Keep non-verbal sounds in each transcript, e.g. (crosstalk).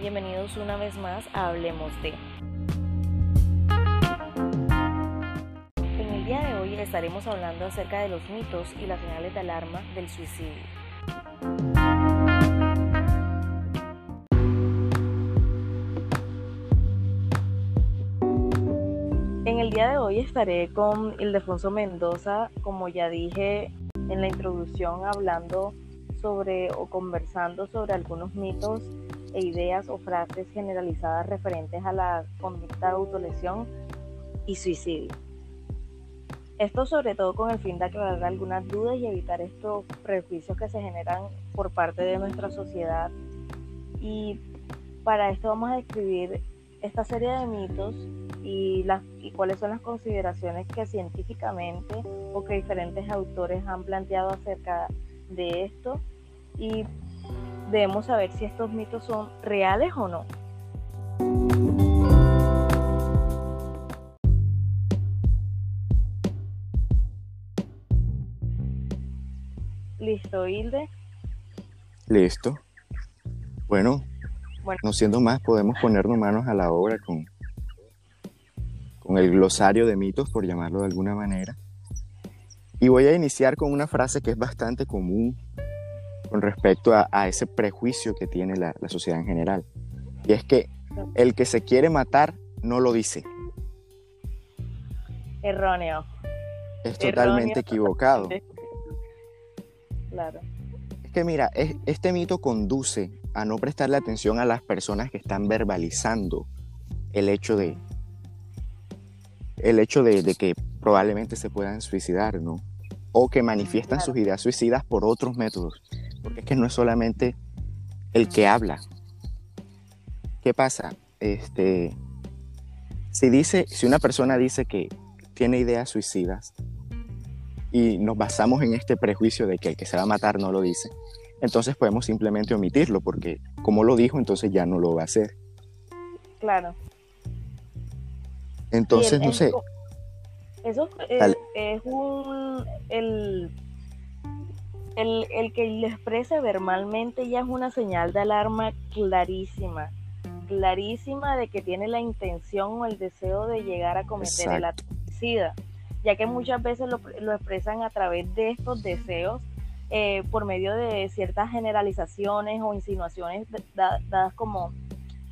bienvenidos una vez más a Hablemos de. En el día de hoy estaremos hablando acerca de los mitos y las señales de alarma del suicidio. En el día de hoy estaré con Ildefonso Mendoza, como ya dije en la introducción, hablando sobre o conversando sobre algunos mitos e ideas o frases generalizadas referentes a la conducta de autolesión y suicidio. Esto sobre todo con el fin de aclarar algunas dudas y evitar estos prejuicios que se generan por parte de nuestra sociedad. Y para esto vamos a describir esta serie de mitos y, las, y cuáles son las consideraciones que científicamente o que diferentes autores han planteado acerca de esto y debemos saber si estos mitos son reales o no. ¿Listo, Hilde? Listo. Bueno, bueno, no siendo más, podemos ponernos manos a la obra con, con el glosario de mitos, por llamarlo de alguna manera. Y voy a iniciar con una frase que es bastante común con respecto a, ese prejuicio que tiene la, sociedad en general. Y es que el que se quiere matar no lo dice. Erróneo. Es totalmente equivocado. Claro. Es que mira, este mito conduce a no prestarle atención a las personas que están verbalizando el hecho de el hecho de, que probablemente se puedan suicidar, ¿no? O que manifiestan sus ideas suicidas por otros métodos. Porque es que no es solamente el que habla. ¿Qué pasa? Este, si, dice, si una persona dice que tiene ideas suicidas y nos basamos en este prejuicio de que el que se va a matar no lo dice, entonces podemos simplemente omitirlo porque como lo dijo, entonces ya no lo va a hacer. Claro. Entonces, no sé. Eso es, es un, el, el, el que le exprese verbalmente ya es una señal de alarma clarísima, clarísima de que tiene la intención o el deseo de llegar a cometer el suicida, ya que muchas veces lo, lo, expresan a través de estos deseos eh, por medio de ciertas generalizaciones o insinuaciones dadas como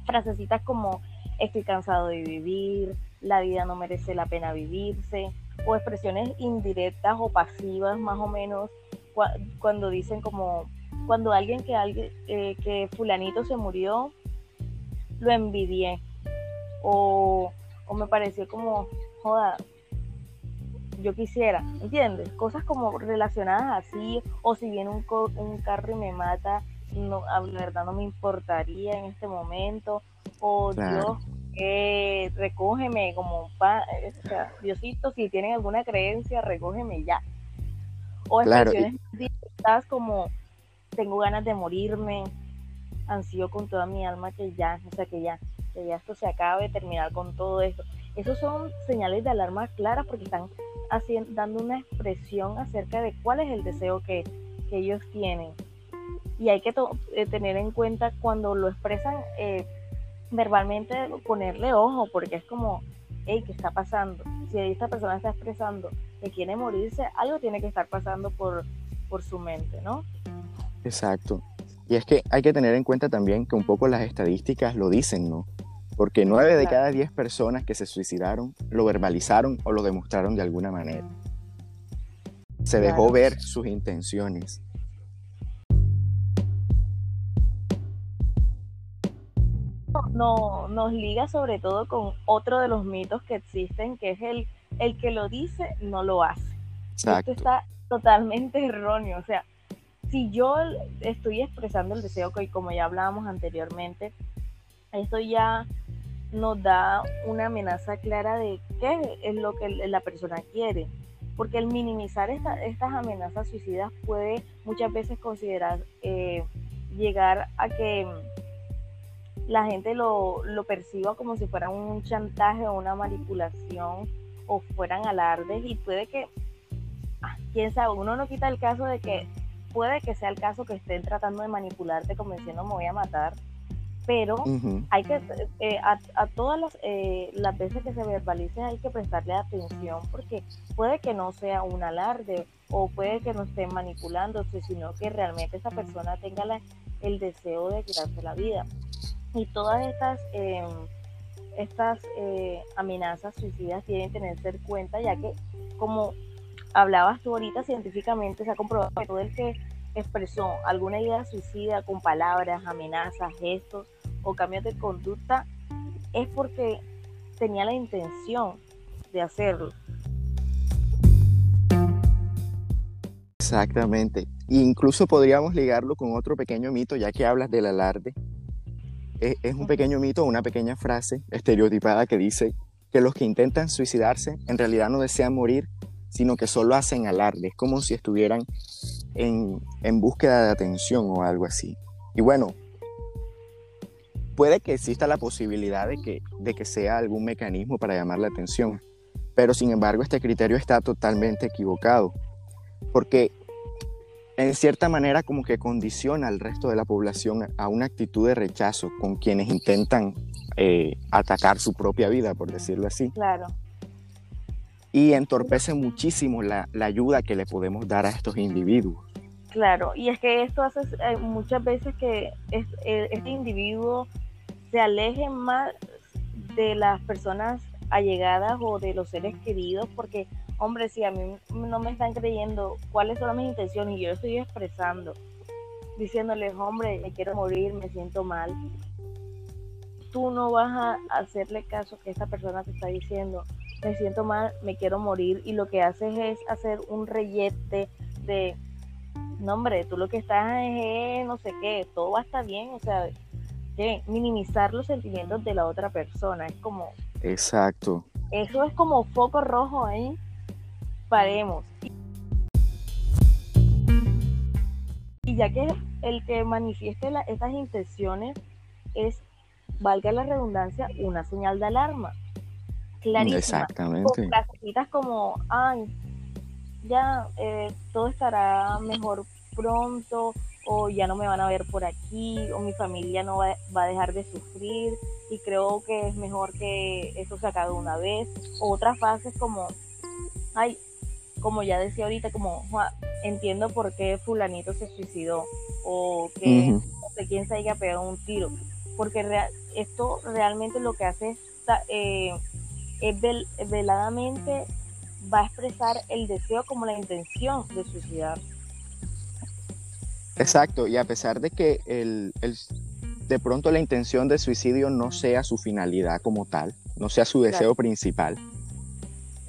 frasecitas como estoy cansado de vivir, la vida no merece la pena vivirse, o expresiones indirectas o pasivas más o menos cuando dicen como cuando alguien que alguien eh, que fulanito se murió lo envidié o, o me pareció como joda yo quisiera, ¿entiendes? Cosas como relacionadas así, o si viene un, un carro y me mata, no, la verdad no me importaría en este momento, o Dios, eh, recógeme como, pa, o sea, Diosito, si tienen alguna creencia, recógeme ya. O expresiones claro. como tengo ganas de morirme, ansío con toda mi alma que ya, o sea, que ya, que ya esto se acabe, terminar con todo esto. Esos son señales de alarma claras porque están haciendo, dando una expresión acerca de cuál es el deseo que, que ellos tienen. Y hay que eh, tener en cuenta cuando lo expresan eh, verbalmente, ponerle ojo, porque es como, hey, ¿qué está pasando? Si esta persona está expresando que quiere morirse, algo tiene que estar pasando por, por su mente, ¿no? Exacto. Y es que hay que tener en cuenta también que un poco las estadísticas lo dicen, ¿no? Porque nueve de cada diez personas que se suicidaron lo verbalizaron o lo demostraron de alguna manera. Se dejó ver sus intenciones. No, nos liga sobre todo con otro de los mitos que existen, que es el el que lo dice no lo hace. Esto está totalmente erróneo. O sea, si yo estoy expresando el deseo que, como ya hablábamos anteriormente, esto ya nos da una amenaza clara de qué es lo que la persona quiere. Porque el minimizar estas amenazas suicidas puede muchas veces considerar eh, llegar a que la gente lo, lo perciba como si fuera un chantaje o una manipulación o fueran alardes y puede que, ah, quién sabe, uno no quita el caso de que puede que sea el caso que estén tratando de manipularte convenciendo me voy a matar pero hay que, eh, a, todas las, eh, las veces que se verbalice hay que prestarle atención porque puede que no sea un alarde o puede que no esté manipulándose, sino que realmente esa persona tenga el deseo de quitarse la vida. Y todas estas, em, estas eh, amenazas suicidas tienen que tenerse en cuenta, ya que como hablabas tú ahorita, científicamente se ha comprobado que todo el que expresó alguna idea suicida con palabras, amenazas, gestos o cambios de conducta, es porque tenía la intención de hacerlo. Exactamente. Incluso podríamos ligarlo con otro pequeño mito, ya que hablas del alarde. Es, es un pequeño mito, una pequeña frase estereotipada que dice que los que intentan suicidarse en realidad no desean morir, sino que solo hacen alarde. Es como si estuvieran en, búsqueda de atención o algo así. Y bueno, puede que exista la posibilidad de que, de que sea algún mecanismo para llamar la atención, pero sin embargo este criterio está totalmente equivocado, porque en cierta manera como que condiciona al resto de la población a una actitud de rechazo con quienes intentan eh, atacar su propia vida, por decirlo así. Claro y entorpece muchísimo la, ayuda que le podemos dar a estos individuos. Claro, y es que esto hace eh, muchas veces que eh, este individuo se aleje más de las personas allegadas o de los seres queridos, porque, hombre, si a mí no me están creyendo cuáles son mis intenciones y yo estoy expresando, diciéndoles, hombre, me quiero morir, me siento mal, tú no vas a hacerle caso que esta persona te está diciendo, me siento mal, me quiero morir y lo que haces es hacer un reyete de, no hombre, tú lo que estás es no sé qué, todo va a estar bien, o sea, que minimizar los sentimientos de la otra persona, es como... Exacto. Eso es como foco rojo ahí, paremos. Y ya que el que manifieste la, estas intenciones es, valga la redundancia, una señal de alarma clarísima. Exactamente. Con como, ay, ya eh, todo estará mejor pronto, o ya no me van a ver por aquí, o mi familia no va, a dejar de sufrir, y creo que es mejor que eso se acabe una vez. O otras fases como, ay, como ya decía ahorita, como entiendo por qué fulanito se suicidó, o que no sé quién se haya pegado un tiro, porque esto realmente lo que hace es eh, veladamente va a expresar el deseo como la intención de suicidar. Exacto, y a pesar de que el, de pronto la intención de suicidio no sea su finalidad como tal, no sea su deseo principal,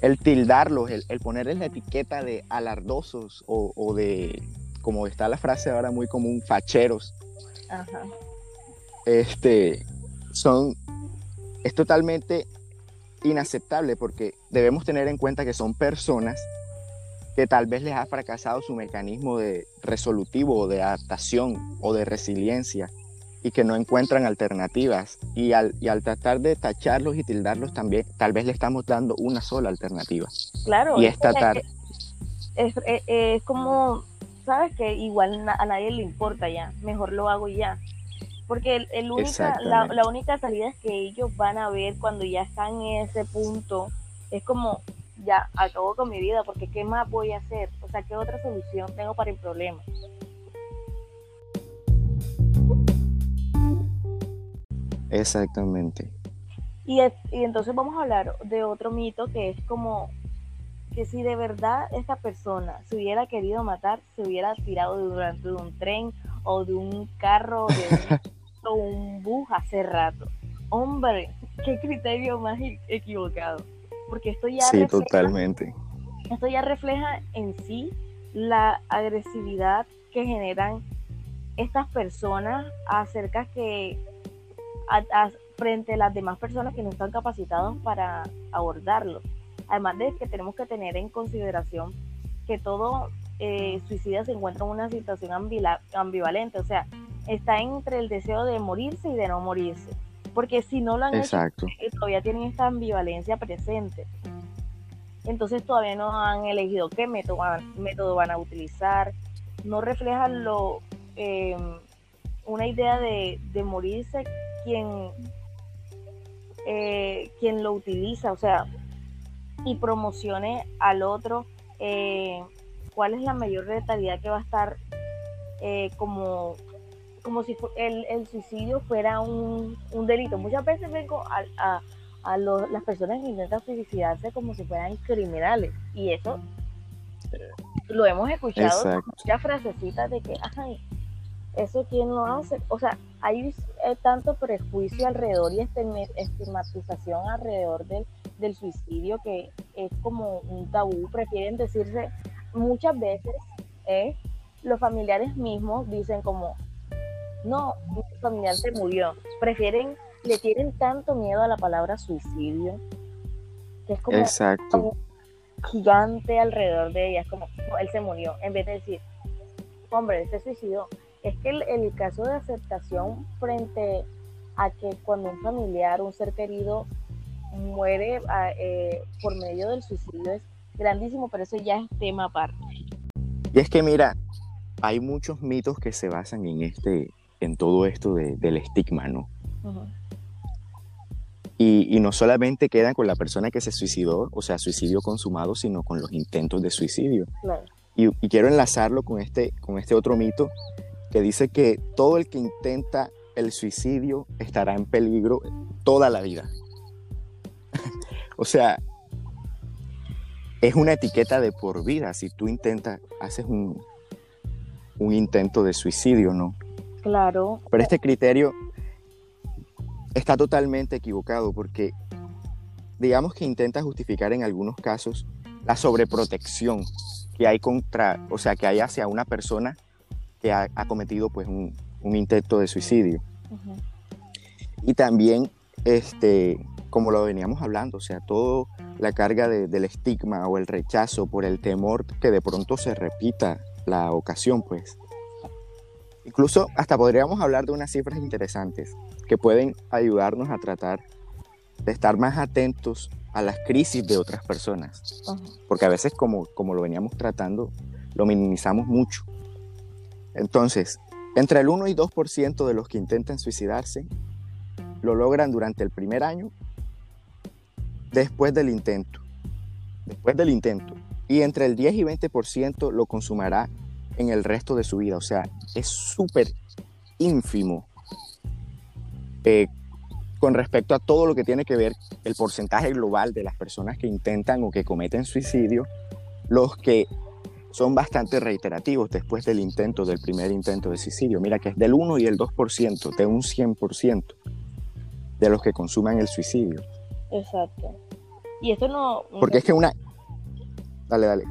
el tildarlos, el, el, ponerles la etiqueta de alardosos o, de, como está la frase ahora muy común, facheros, este, son, es totalmente inaceptable porque debemos tener en cuenta que son personas que tal vez les ha fracasado su mecanismo de resolutivo o de adaptación o de resiliencia y que no encuentran alternativas. Y al, y al tratar de tacharlos y tildarlos también tal vez le estamos dando una sola alternativa. Claro y esta tarde es, es, es, como sabes que igual a nadie le importa ya mejor lo hago ya. Porque el, única, la, la, única salida es que ellos van a ver cuando ya están en ese punto, es como, ya, acabo con mi vida, porque ¿qué más voy a hacer? O sea, ¿qué otra solución tengo para el problema? Exactamente. Y, y entonces vamos a hablar de otro mito que es como que si de verdad esta persona se hubiera querido matar, se hubiera tirado durante un tren o de un carro, de un, (laughs) bus hace rato. Hombre, qué criterio más equivocado. Porque esto ya sí, totalmente. Esto ya refleja en sí la agresividad que generan estas personas acerca que frente a las demás personas que no están capacitados para abordarlo. Además de que tenemos que tener en consideración que todo eh, suicida se encuentra en una situación ambivalente, o sea, está entre el deseo de morirse y de no morirse, porque si no lo han Exacto. hecho, eh, todavía tienen esta ambivalencia presente. Entonces todavía no han elegido qué método, método van a utilizar, no reflejan lo, em, una idea de, de morirse quien, eh, quien lo utiliza, o sea, y promocione al otro, eh, cuál es la mayor letalidad que va a estar eh, como, como si el, el suicidio fuera un, un, delito. Muchas veces vengo a, a, a las personas que intentan suicidarse como si fueran criminales y eso lo hemos escuchado muchas frasecitas de que, ay, eso quién lo hace, o sea, hay eh, tanto prejuicio alrededor y estigmatización alrededor del, del suicidio que es como un tabú, prefieren decirse muchas veces, eh, los familiares mismos dicen como, no, mi familiar se murió, prefieren, le tienen tanto miedo a la palabra suicidio, que es como, Exacto. gigante alrededor de ella, es como, él se murió, en vez de decir, hombre, él se suicidó, es que el, caso de aceptación frente a que cuando un familiar, un ser querido muere eh, por medio del suicidio es grandísimo, pero eso ya es tema aparte. Y es que mira, hay muchos mitos que se basan en este, en todo esto del estigma, ¿no? y, no solamente quedan con la persona que se suicidó, o sea, suicidio consumado, sino con los intentos de suicidio. Y, y, quiero enlazarlo con este, con este otro mito que dice que todo el que intenta el suicidio estará en peligro toda la vida. (laughs) o sea, es una etiqueta de por vida si tú intentas, haces un, un intento de suicidio, ¿no? Claro. Pero este criterio está totalmente equivocado porque digamos que intenta justificar en algunos casos la sobreprotección que hay contra, o sea, que hay hacia una persona que ha, cometido pues un, intento de suicidio. Y también, este, como lo veníamos hablando, o sea, toda la carga del estigma o el rechazo por el temor que de pronto se repita la ocasión, pues. Incluso hasta podríamos hablar de unas cifras interesantes que pueden ayudarnos a tratar de estar más atentos a las crisis de otras personas. Porque a veces, como, como lo veníamos tratando, lo minimizamos mucho. Entonces, entre el 1 y 2% de los que intentan suicidarse lo logran durante el primer año después del intento. Después del intento. Y entre el 10 y 20% lo consumará en el resto de su vida. O sea, es súper ínfimo eh, con respecto a todo lo que tiene que ver el porcentaje global de las personas que intentan o que cometen suicidio, los que son bastante reiterativos después del intento, del primer intento de suicidio. Mira que es del 1 y el 2%, de un 100% de los que consuman el suicidio. Exacto. Y esto no... Porque es que una... Dale, dale.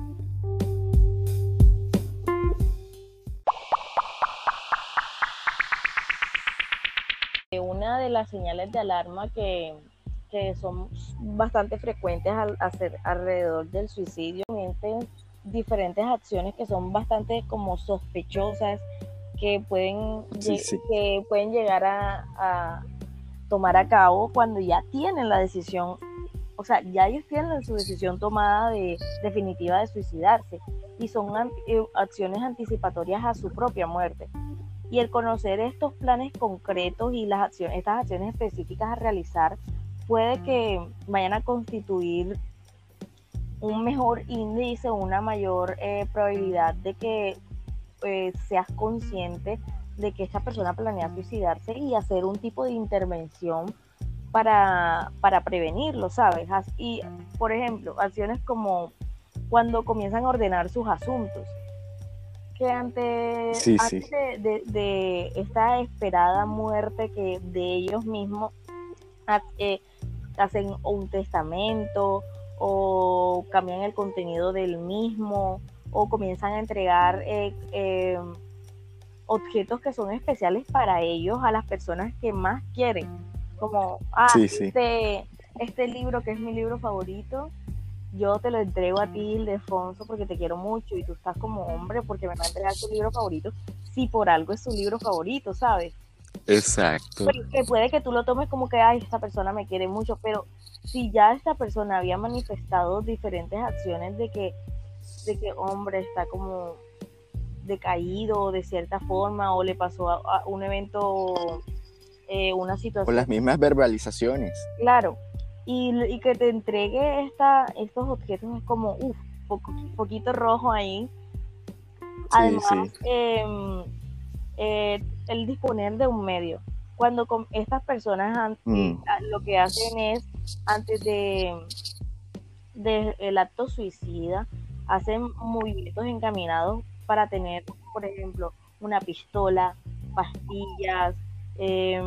Una de las señales de alarma que, que son bastante frecuentes al hacer alrededor del suicidio, diferentes acciones que son bastante como sospechosas, que pueden, Que pueden llegar a, tomar a cabo cuando ya tienen la decisión, o sea, ya ellos tienen su decisión tomada de definitiva de suicidarse y son eh, acciones anticipatorias a su propia muerte. Y el conocer estos planes concretos y las acciones, estas acciones específicas a realizar puede que vayan a constituir un mejor índice, una mayor eh, probabilidad de que eh, seas consciente de que esta persona planea suicidarse y hacer un tipo de intervención para, para prevenirlo, ¿sabes? Y, por ejemplo, acciones como cuando comienzan a ordenar sus asuntos, que ante, De, esta esperada muerte que de ellos mismos eh, hacen un testamento o cambian el contenido del mismo o comienzan a entregar eh, eh, objetos que son especiales para ellos a las personas que más quieren. Como, ah, Este, este libro que es mi libro favorito, yo te lo entrego a ti, Ildefonso, porque te quiero mucho y tú estás como hombre porque me va a entregar tu libro favorito, si por algo es tu libro favorito, ¿sabes? Exacto. que puede que tú lo tomes como que, ay, esta persona me quiere mucho, pero si ya esta persona había manifestado diferentes acciones de que, de que hombre está como decaído de cierta forma o le pasó a, un evento eh, una situación. Con las mismas verbalizaciones. Claro, y, que te entregue esta, estos objetos es como, uff, poquito rojo ahí. Además, em, eh, el disponer de un medio. Cuando con estas personas mm. lo que hacen es, antes de, de el acto suicida, hacen movimientos encaminados para tener, por ejemplo, una pistola, pastillas, eh,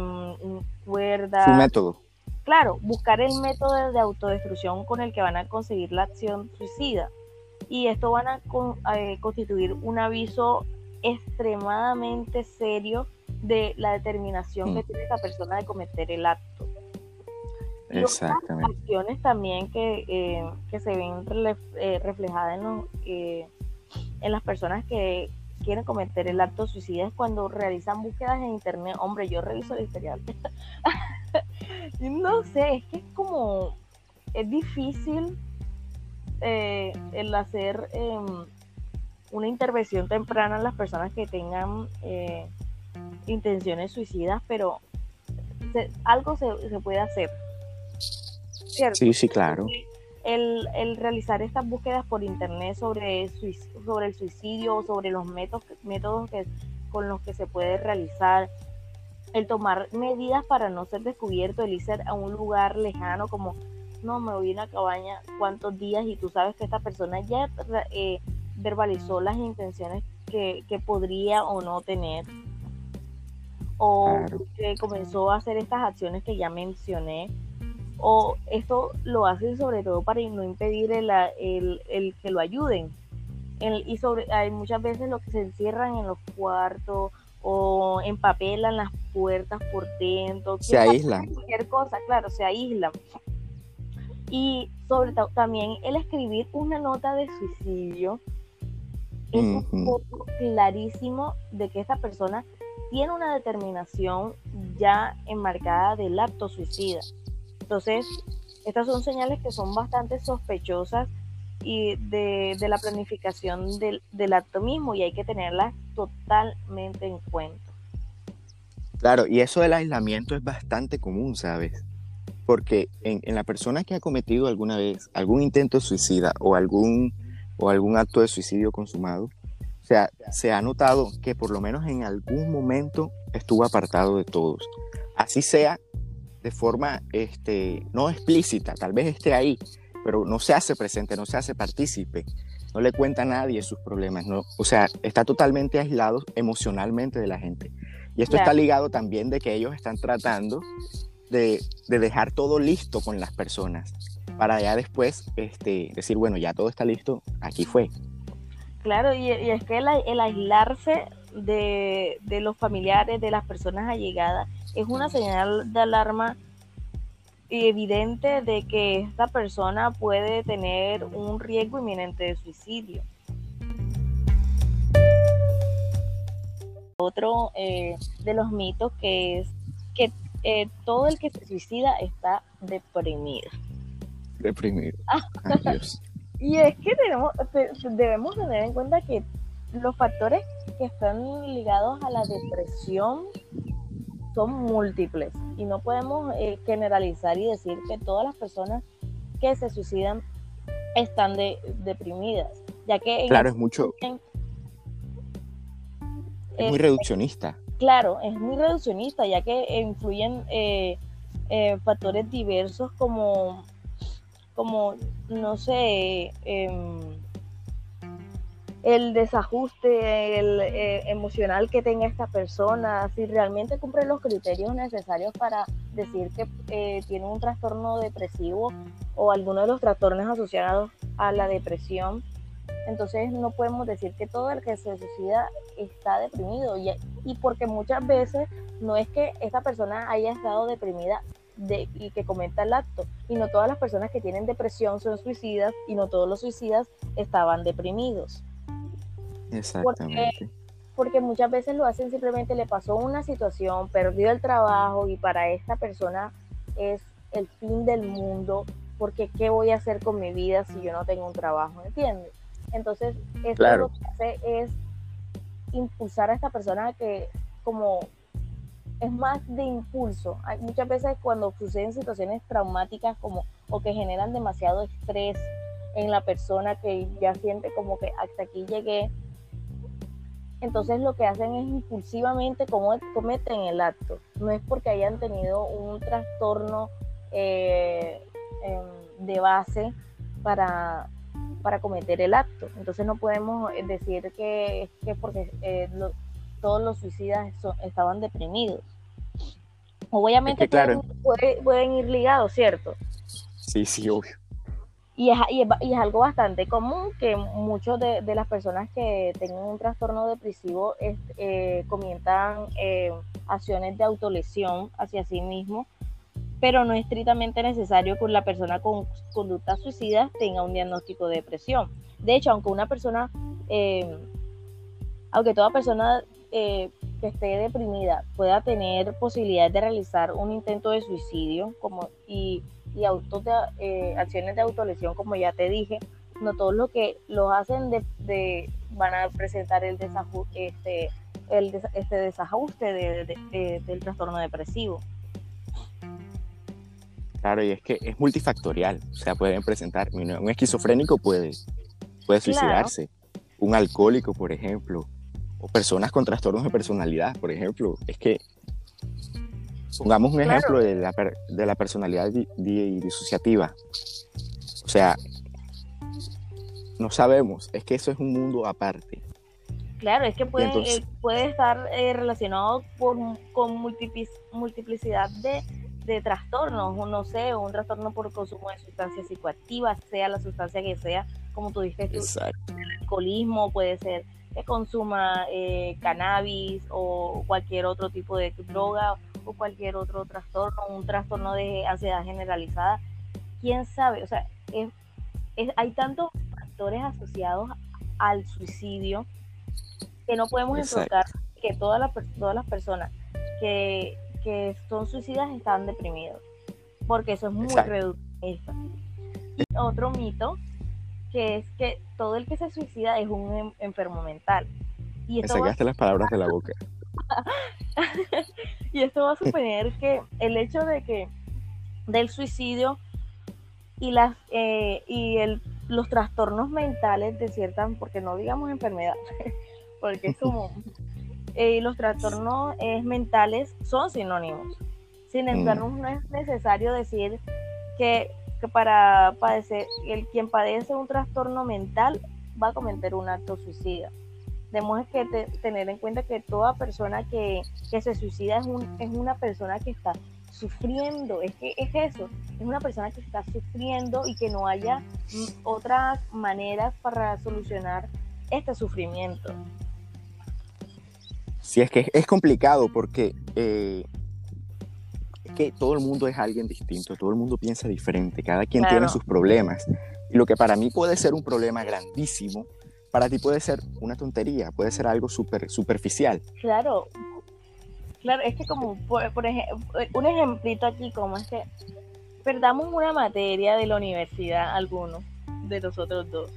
cuerdas. Su método. Claro, buscar el método de autodestrucción con el que van a conseguir la acción suicida. Y esto van a eh, constituir un aviso extremadamente serio de la determinación que mm. tiene esta persona de cometer el acto. Exactamente. acciones también que, eh, que se ven eh, reflejadas en, en las personas que quieren cometer el acto suicida es cuando realizan búsquedas en internet. Hombre, yo reviso el historial. (laughs) no sé, es que es como, es difícil eh, el hacer em, una intervención temprana en las personas que tengan eh, intenciones suicidas, pero algo se, se, puede hacer. ¿cierto? Sí, sí, claro el, realizar estas búsquedas por internet sobre, sobre el suicidio, sobre los métodos, métodos que, con los que se puede realizar, el tomar medidas para no ser descubierto, el irse a un lugar lejano como, no, me voy a una cabaña, cuántos días y tú sabes que esta persona ya eh, verbalizó las intenciones que, que, podría o no tener, o que comenzó a hacer estas acciones que ya mencioné o esto lo hacen sobre todo para no impedir el, el, que lo ayuden. y sobre hay muchas veces lo que se encierran en los cuartos o empapelan las puertas por dentro. Se aíslan. Cualquier cosa, claro, se aíslan. Y sobre todo también el escribir una nota de suicidio es un poco clarísimo de que esta persona tiene una determinación ya enmarcada del acto suicida. Entonces, estas son señales que son bastante sospechosas y de, la planificación del, acto mismo y hay que tenerlas totalmente en cuenta. Claro, y eso del aislamiento es bastante común, ¿sabes? Porque en, la persona que ha cometido alguna vez algún intento de suicida o algún, o algún acto de suicidio consumado, o sea, se ha notado que por lo menos en algún momento estuvo apartado de todos. Así sea de forma este, no explícita, tal vez esté ahí, pero no se hace presente, no se hace partícipe, no le cuenta a nadie sus problemas, no, o sea, está totalmente aislado emocionalmente de la gente. Y esto está ligado también de que ellos están tratando de, de, dejar todo listo con las personas, para ya después este, decir, bueno, ya todo está listo, aquí fue. Claro, y, es que el, el aislarse de, de, los familiares, de las personas allegadas, es una señal de alarma evidente de que esta persona puede tener un riesgo inminente de suicidio. Otro eh, de los mitos que es que eh, todo el que se suicida está deprimido. Deprimido. Y es que tenemos, debemos tener en cuenta que los factores que están ligados a la depresión son múltiples y no podemos eh, generalizar y decir que todas las personas que se suicidan están deprimidas, ya que... Claro, es mucho... es muy reduccionista. Claro, es muy reduccionista, ya que influyen eh, eh, factores diversos como, como no sé, em, el desajuste eh, emocional que tenga esta persona, si realmente cumple los criterios necesarios para decir que eh, tiene un trastorno depresivo o alguno de los trastornos asociados a la depresión. Entonces no podemos decir que todo el que se suicida está deprimido y porque muchas veces no es que esta persona haya estado deprimida de, y que cometa el acto. Y no todas las personas que tienen depresión son suicidas y no todos los suicidas estaban deprimidos. Exactamente. Porque, muchas veces lo hacen simplemente le pasó una situación, perdió el trabajo y para esta persona es el fin del mundo, porque ¿qué voy a hacer con mi vida si yo no tengo un trabajo? ¿Entiendes? Entonces, esto lo que hace es impulsar a esta persona que como es más de impulso. Hay muchas veces cuando suceden situaciones traumáticas como o que generan demasiado estrés en la persona que ya siente como que hasta aquí llegué, entonces lo que hacen es impulsivamente como cometen el acto. No es porque hayan tenido un trastorno eh, em, de base para, para cometer el acto. Entonces no podemos decir que es porque eh, todos los suicidas estaban deprimidos. Obviamente pueden, ir ligados, ¿cierto? Sí, sí, obvio. Y es, y es, algo bastante común que muchos de, las personas que tengan un trastorno depresivo eh, comienzan eh, acciones de autolesión hacia sí mismo, pero no es estrictamente necesario que la persona con conducta suicida tenga un diagnóstico de depresión. De hecho, aunque una persona, eh, aunque toda persona que esté deprimida pueda tener posibilidades de realizar un intento de suicidio como, y y autos de, eh, acciones de autolesión, como ya te dije, no todos los que los hacen de, van a presentar el desajuste, este, el este desajuste del trastorno depresivo. Claro, y es que es multifactorial, o sea, pueden presentar, un esquizofrénico puede, puede suicidarse, un alcohólico, por ejemplo, o personas con trastornos de personalidad, por ejemplo, es que Pongamos un ejemplo de la, de la personalidad disociativa. O sea, no sabemos, es que eso es un mundo aparte. Claro, es que puede, eh, puede estar eh, relacionado con, con multiplicidad de, de trastornos, no sé, un trastorno por consumo de sustancias psicoactivas, sea la sustancia que sea, como tú dijiste, el alcoholismo puede ser que consuma eh, cannabis o cualquier otro tipo de droga o cualquier otro trastorno, un trastorno de ansiedad generalizada, quién sabe, o sea, hay tantos factores asociados al suicidio que no podemos enfocar que todas las, todas las personas que, son suicidas están deprimidos, porque eso es muy reductivo. Y otro mito que es que todo el que se suicida es un enfermo mental. Y Me sacaste las palabras de la boca. (laughs) y esto va a suponer que el hecho de que del suicidio y las eh, y el, los trastornos mentales de cierta, porque no digamos enfermedad, (laughs) porque es como (laughs) eh, los trastornos eh, mentales son sinónimos. Sin mm. no es necesario decir que, que para padecer, el quien padece un trastorno mental va a cometer un acto suicida tenemos que tener en cuenta que toda persona que, se suicida es, un, es una persona que está sufriendo, es que es eso, es una persona que está sufriendo y que no haya otras maneras para solucionar este sufrimiento. Sí, es que es complicado porque eh, que todo el mundo es alguien distinto, todo el mundo piensa diferente, cada quien tiene sus problemas. Y lo que para mí puede ser un problema grandísimo, para ti puede ser una tontería, puede ser algo super, superficial. Claro, claro, es que como, por, ejemplo, un ejemplito aquí, como es que perdamos una materia de la universidad, alguno de los otros dos.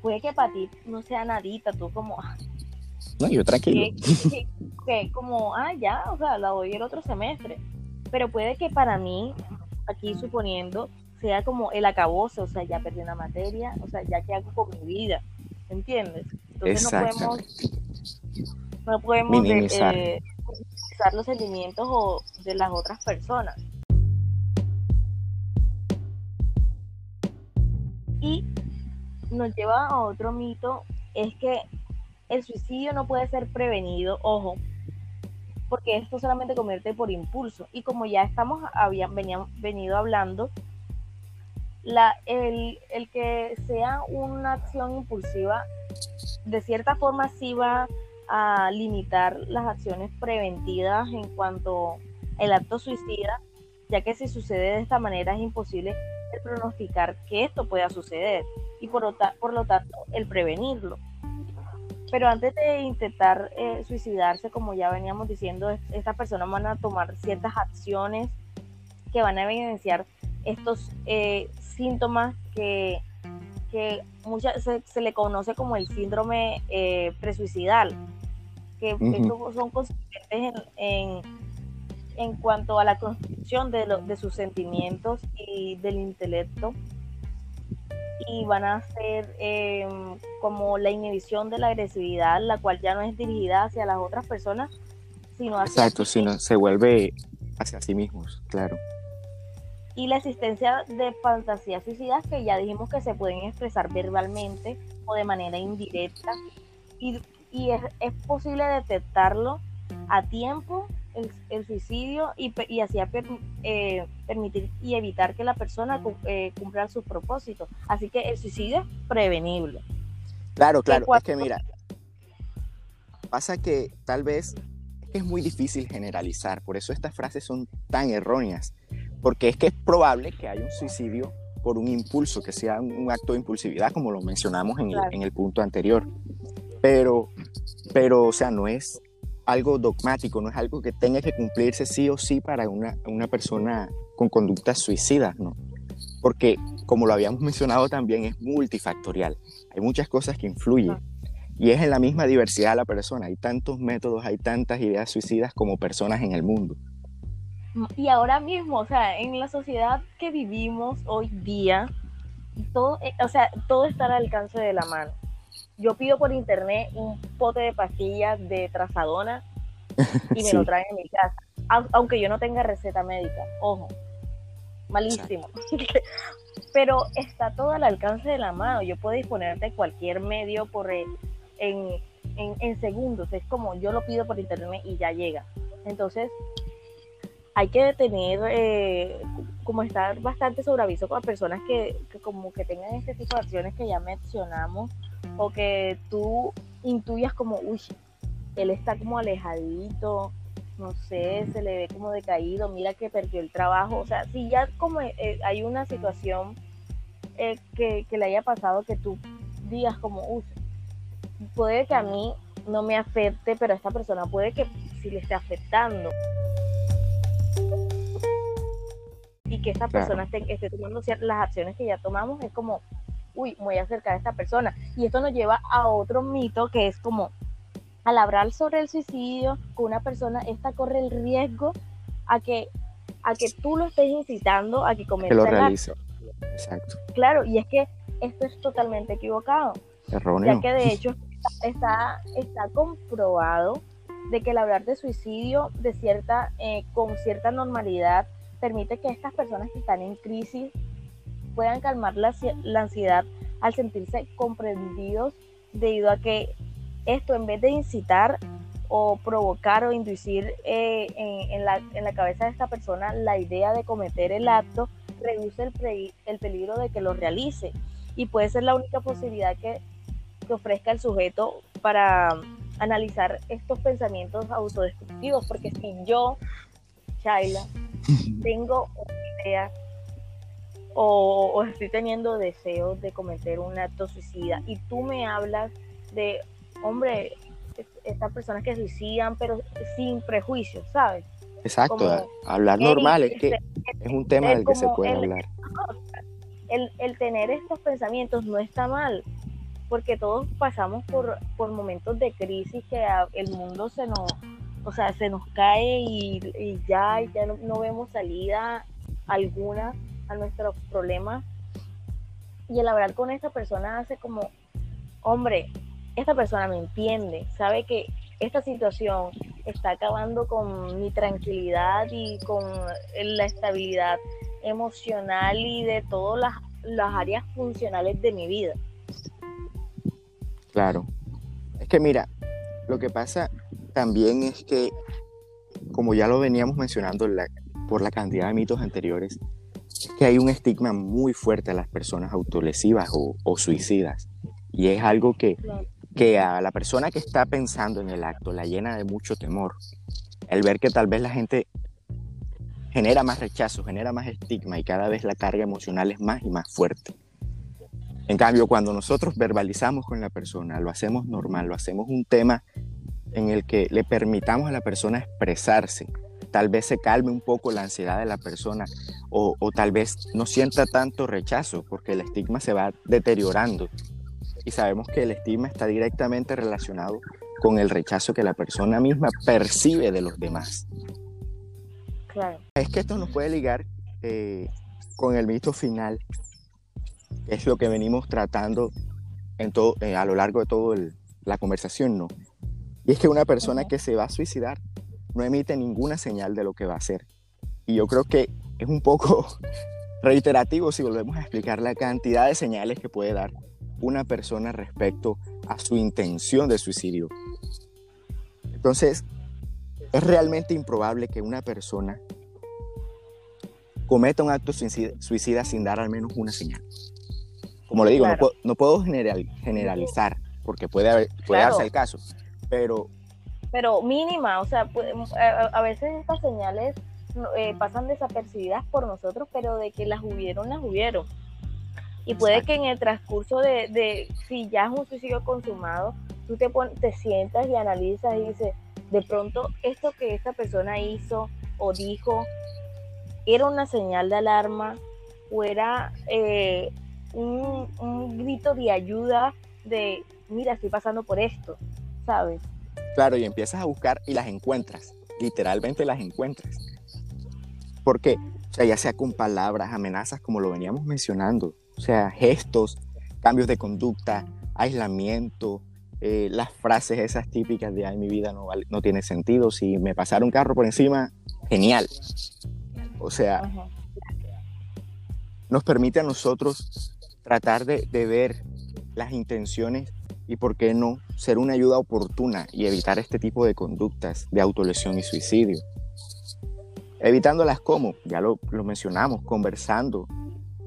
Puede que para ti no sea nadita, tú como... Ah, no, yo tranquilo. Que, como, ah, ya, o sea, la doy el otro semestre. Pero puede que para mí, aquí suponiendo, sea como el acabose, o sea, ya perdí una materia, o sea, ya que hago con mi vida. ¿entiendes? Entonces no podemos, no podemos minimizar. Eh, los sentimientos o de las otras personas. Y nos lleva a otro mito, es que el suicidio no puede ser prevenido, ojo, porque esto solamente convierte por impulso. Y como ya estamos, habían venido hablando, la, el, el, que sea una acción impulsiva, de cierta forma sí va a limitar las acciones preventivas en cuanto al acto suicida, ya que si sucede de esta manera es imposible pronosticar que esto pueda suceder y por, por lo tanto el prevenirlo. Pero antes de intentar eh, suicidarse, como ya veníamos diciendo, estas personas van a tomar ciertas acciones que van a evidenciar estos eh, síntomas que, que se, le conoce como el síndrome eh, presuicidal, que son consistentes en, en cuanto a la construcción de, de sus sentimientos y del intelecto y van a ser em, como la inhibición de la agresividad, la cual ya no es dirigida hacia las otras personas, sino hacia... Exacto, sino se vuelve hacia sí mismos, claro. Y la existencia de fantasías suicidas que ya dijimos que se pueden expresar verbalmente o de manera indirecta y, y es, es posible detectarlo a tiempo el, suicidio y, y así eh, permitir y evitar que la persona eh, cumpla sus propósitos. Así que el suicidio es prevenible. Claro, claro. Es que mira, pasa que tal vez es muy difícil generalizar, por eso estas frases son tan erróneas, porque es que es probable que haya un suicidio por un impulso, que sea un, acto de impulsividad, como lo mencionamos en, el, en el punto anterior. Pero, pero, o sea, no es algo dogmático, no es algo que tenga que cumplirse sí o sí para una, una persona con conductas suicidas, ¿no? Porque, como lo habíamos (laughs) mencionado también, es multifactorial. Hay muchas cosas que influyen. Y es en la misma diversidad de la persona. Hay tantos métodos, hay tantas ideas suicidas como personas en el mundo. Y ahora mismo, o sea, en la sociedad que vivimos hoy día, todo, eh, o sea, todo está al alcance de la mano yo pido por internet un pote de pastillas de trazadona y me (laughs) lo traen en mi casa, aunque yo no tenga receta médica, ojo, malísimo. (laughs) Pero está todo al alcance de la mano, yo puedo disponer de cualquier medio por en, en, segundos, es como yo lo pido por internet y ya llega. Entonces, hay que detener, eh, como estar bastante sobre aviso con personas que, que, como que tengan este tipo de acciones que ya mencionamos o que tú intuyas como, uy, él está como alejadito, no sé, se le ve como decaído, mira que perdió el trabajo, o sea, si ya como eh, hay una situación eh, que, le haya pasado que tú digas como, uy, puede que a mí no me afecte, pero a esta persona puede que sí le esté afectando. Y que esta persona esté, esté tomando las acciones que ya tomamos, es como, uy, voy a acercar a esta persona. Y esto nos lleva a otro mito que es como, al hablar sobre el suicidio con una persona, esta corre el riesgo a que, a que tú lo estés incitando a que cometa lo realice. Exacto. Claro, y es que esto es totalmente equivocado. Erróneo. Ya que de hecho está, está comprobado de que el hablar de suicidio de cierta, eh, con cierta normalidad permite que estas personas que están en crisis puedan calmar la, ansiedad al sentirse comprendidos debido a que esto en vez de incitar o provocar o inducir eh, en, la, en, la, cabeza de esta persona la idea de cometer el acto, reduce el, el, peligro de que lo realice. Y puede ser la única posibilidad que, que ofrezca el sujeto para analizar estos pensamientos autodestructivos, porque si yo, Shaila, (laughs) tengo una idea o, estoy teniendo deseos de cometer un acto suicida y tú me hablas de, hombre, estas personas que suicidan, pero sin prejuicios, ¿sabes? Exacto, hablar normal, es que es un tema del que se puede hablar. El, el, tener estos pensamientos no está mal, porque todos pasamos por, por momentos de crisis que el mundo se nos, o sea, se nos cae y, ya, ya no vemos salida alguna a nuestros problemas y el hablar con esta persona hace como, hombre, esta persona me entiende, sabe que esta situación está acabando con mi tranquilidad y con la estabilidad emocional y de todas las, las áreas funcionales de mi vida. Claro. Es que mira, lo que pasa también es que, como ya lo veníamos mencionando por la cantidad de mitos anteriores, que hay un estigma muy fuerte a las personas autolesivas o, suicidas. Y es algo que, que a la persona que está pensando en el acto la llena de mucho temor. El ver que tal vez la gente genera más rechazo, genera más estigma y cada vez la carga emocional es más y más fuerte. En cambio, cuando nosotros verbalizamos con la persona, lo hacemos normal, lo hacemos un tema en el que le permitamos a la persona expresarse, tal vez se calme un poco la ansiedad de la persona o, tal vez no sienta tanto rechazo porque el estigma se va deteriorando. Y sabemos que el estigma está directamente relacionado con el rechazo que la persona misma percibe de los demás. Claro. Es que esto nos puede ligar eh, con el mito final, que es lo que venimos tratando en todo, eh, a lo largo de toda la conversación, ¿no? Y es que una persona que se va a suicidar no emite ninguna señal de lo que va a hacer. Y yo creo que es un poco (laughs) reiterativo si volvemos a explicar la cantidad de señales que puede dar una persona respecto a su intención de suicidio. Entonces, es realmente improbable que una persona cometa un acto suicida, sin dar al menos una señal. Como le digo, no, puedo, generalizar, porque puede, haber, puede darse el caso, pero... Pero mínima, o sea, a, veces estas señales eh, pasan desapercibidas por nosotros, pero de que las hubieron, las hubieron. Y puede que en el transcurso de, si ya es un suicidio consumado, tú te, te sientas y analizas y dices, de pronto esto que esta persona hizo o dijo era una señal de alarma o era eh, un, un, grito de ayuda de, mira, estoy pasando por esto, ¿sabes? Claro, y empiezas a buscar y las encuentras, literalmente las encuentras. Porque, o sea, ya sea con palabras, amenazas, como lo veníamos mencionando, o sea, gestos, cambios de conducta, aislamiento, eh, las frases esas típicas de, ay, mi vida no, no tiene sentido, si me pasara un carro por encima, genial. O sea, nos permite a nosotros tratar de, de ver las intenciones y por qué no ser una ayuda oportuna y evitar este tipo de conductas de autolesión y suicidio. Evitándolas como, ya lo, lo mencionamos, conversando,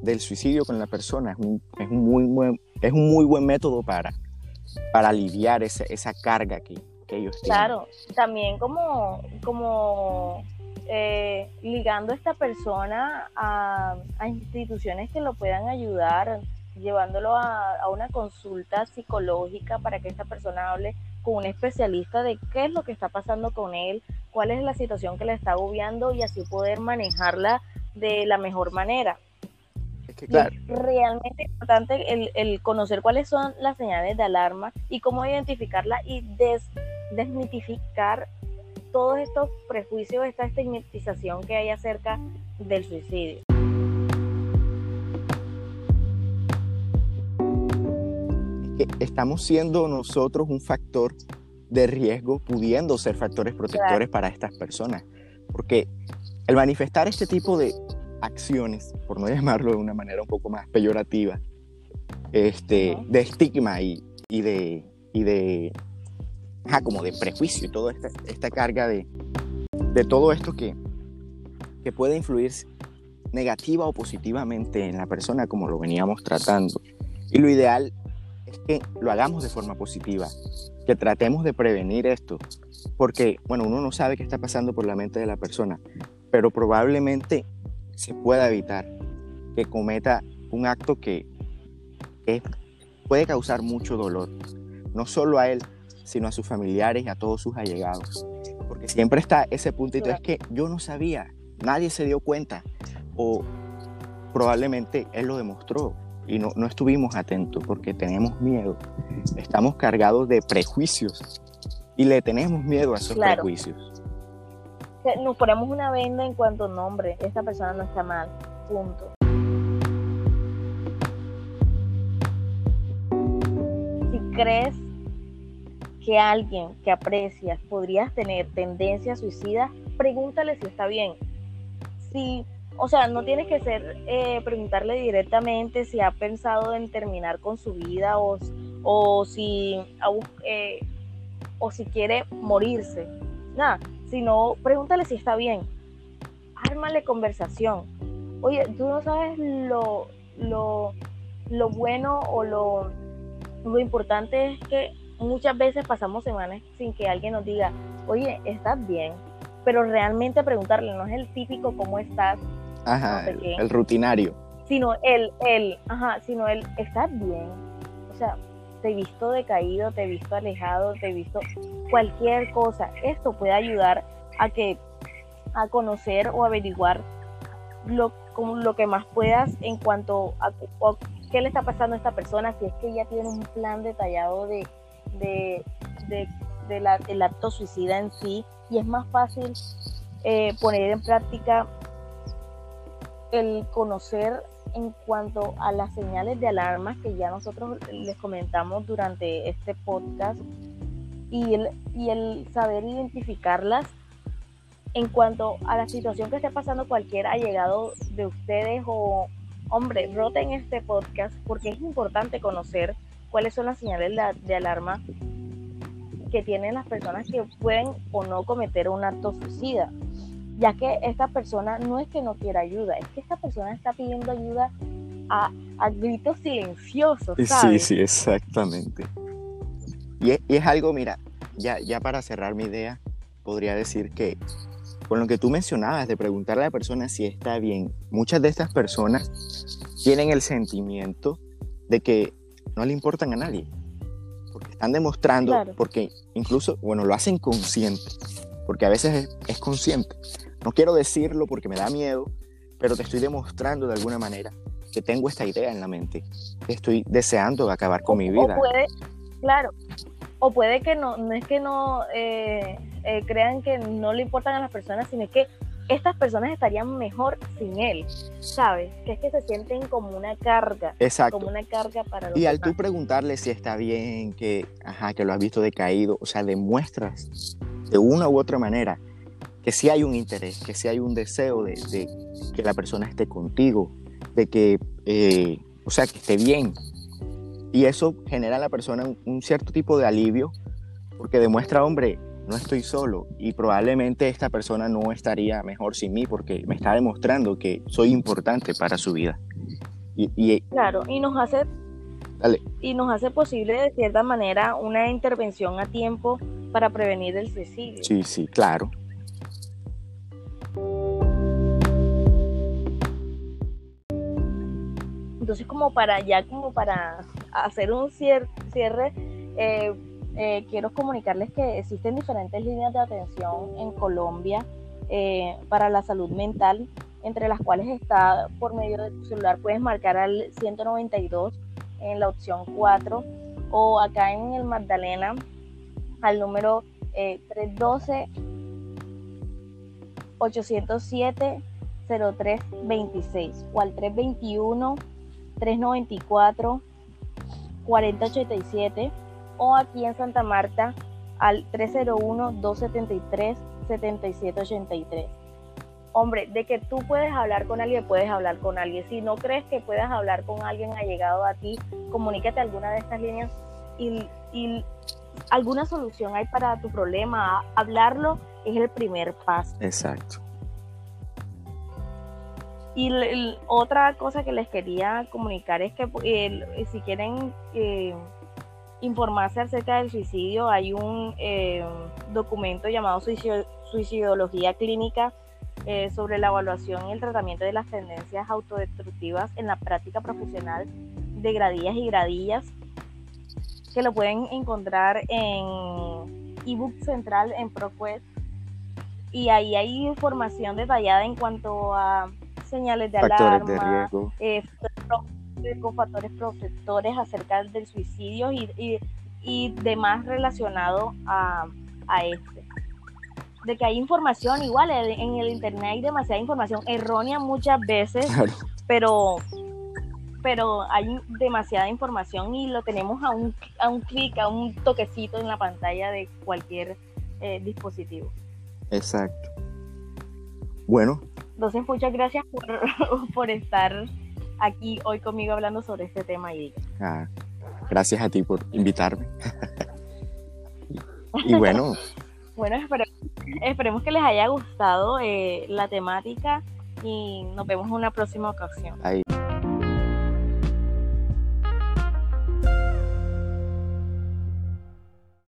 del suicidio con la persona es un, es un, muy, buen, es un muy buen método para, para aliviar esa, esa carga que, que, ellos tienen. Claro, también como, como eh, ligando a esta persona a, a, instituciones que lo puedan ayudar, llevándolo a, a una consulta psicológica para que esta persona hable con un especialista de qué es lo que está pasando con él, cuál es la situación que le está agobiando y así poder manejarla de la mejor manera es realmente importante el, conocer cuáles son las señales de alarma y cómo identificarla y desmitificar todos estos prejuicios, esta estigmatización que hay acerca del suicidio. Estamos siendo nosotros un factor de riesgo, pudiendo ser factores protectores para estas personas. Porque el manifestar este tipo de, acciones, por no (laughs) llamarlo de una manera un poco más peyorativa, este, de estigma y, y de, y de como de prejuicio y toda esta, esta carga de, de todo esto que, que puede influir negativa o positivamente en la persona como lo veníamos tratando. Y lo ideal es que lo hagamos de forma positiva, que tratemos de prevenir esto, porque, bueno, uno no sabe qué está pasando por la mente de la persona, pero probablemente se pueda evitar que cometa un acto que, puede causar mucho dolor, no solo a él, sino a sus familiares y a todos sus allegados. Porque siempre está ese puntito, es que yo no sabía, nadie se dio cuenta, o probablemente él lo demostró y no, no estuvimos atentos porque tenemos miedo, estamos cargados de prejuicios y le tenemos miedo a esos prejuicios nos ponemos una venda en cuanto nombre, esta persona no está mal, punto. Si crees que alguien que aprecias podrías tener tendencia suicida, pregúntale si está bien. Si, o sea, no tienes que ser eh, preguntarle directamente si ha pensado en terminar con su vida o, o si eh, o si quiere morirse. Nada, sino pregúntale si está bien. Ármale conversación. Oye, tú no sabes lo, lo, lo bueno o lo, lo importante es que muchas veces pasamos semanas sin que alguien nos diga, oye, ¿estás bien? Pero realmente preguntarle, no es el típico cómo estás. Ajá, el, rutinario. Sino el, el, ajá, sino el, ¿estás bien? O sea, te he visto decaído, te he visto alejado, te he visto cualquier cosa. Esto puede ayudar a que a conocer o averiguar lo, lo que más puedas en cuanto a, qué le está pasando a esta persona, si es que ella tiene un plan detallado de, de, de, acto suicida en sí, y es más fácil eh, poner en práctica el conocer en cuanto a las señales de alarma que ya nosotros les comentamos durante este podcast y el, y el saber identificarlas en cuanto a la situación que esté pasando cualquier allegado de ustedes o hombre, roten este podcast porque es importante conocer cuáles son las señales de, alarma que tienen las personas que pueden o no cometer un acto suicida, ya que esta persona no es que no quiera ayuda, es que esta persona está pidiendo ayuda a, gritos silenciosos. Sí, sí, exactamente. Y es, algo, mira, ya, ya para cerrar mi idea, podría decir que con lo que tú mencionabas de preguntarle a la persona si está bien, muchas de estas personas tienen el sentimiento de que no le importan a nadie, porque están demostrando, porque incluso, bueno, lo hacen consciente, porque a veces es, consciente. No quiero decirlo porque me da miedo, pero te estoy demostrando de alguna manera que tengo esta idea en la mente, que estoy deseando acabar con mi vida. O puede, claro, o puede que no, no es que no eh, eh, crean que no le importan a las personas, sino que estas personas estarían mejor sin él, ¿sabes? Que es que se sienten como una carga. Exacto. Como una carga para los Y al tú preguntarle si está bien, que, ajá, que lo has visto decaído, o sea, demuestras de una u otra manera que sí hay un interés, que sí hay un deseo de, que la persona esté contigo, de que, eh, o sea, que esté bien. Y eso genera a la persona un cierto tipo de alivio, porque demuestra, hombre, no estoy solo y probablemente esta persona no estaría mejor sin mí porque me está demostrando que soy importante para su vida. Y, claro, y nos hace y nos hace posible de cierta manera una intervención a tiempo para prevenir el suicidio. Sí, sí, claro. Entonces, como para ya, como para hacer un cierre, eh, eh, quiero comunicarles que existen diferentes líneas de atención en Colombia eh, para la salud mental, entre las cuales está por medio de tu celular, puedes marcar al 192 en la opción 4 o acá en el Magdalena al número 312 807 0326 o al 321 394 4087 o aquí en Santa Marta al 301-273-7783. Hombre, de que tú puedes hablar con alguien, puedes hablar con alguien. Si no crees que puedas hablar con alguien ha llegado a ti, comunícate alguna de estas líneas y, alguna solución hay para tu problema. Hablarlo es el primer paso. Exacto. Y otra cosa que les quería comunicar es que si quieren eh, informarse acerca del suicidio, hay un eh, documento llamado Suicidología Clínica eh, sobre la evaluación y el tratamiento de las tendencias autodestructivas en la práctica profesional de gradillas y gradillas, que lo pueden encontrar en ebook central en ProQuest. Y ahí hay información detallada en cuanto a señales de alarma, eh, con factores protectores acerca del suicidio y, y, demás relacionado a, a este. De que hay información, igual en el internet hay demasiada información errónea muchas veces, pero pero hay demasiada información y lo tenemos a un, a un clic, a un toquecito en la pantalla de cualquier eh, dispositivo. Exacto. Bueno. Entonces, muchas gracias por, (laughs) por estar aquí hoy conmigo hablando sobre este tema y ah, gracias a ti por invitarme. y, bueno. (laughs) bueno, esperemos, que les haya gustado eh, la temática y nos vemos en una próxima ocasión. Ahí.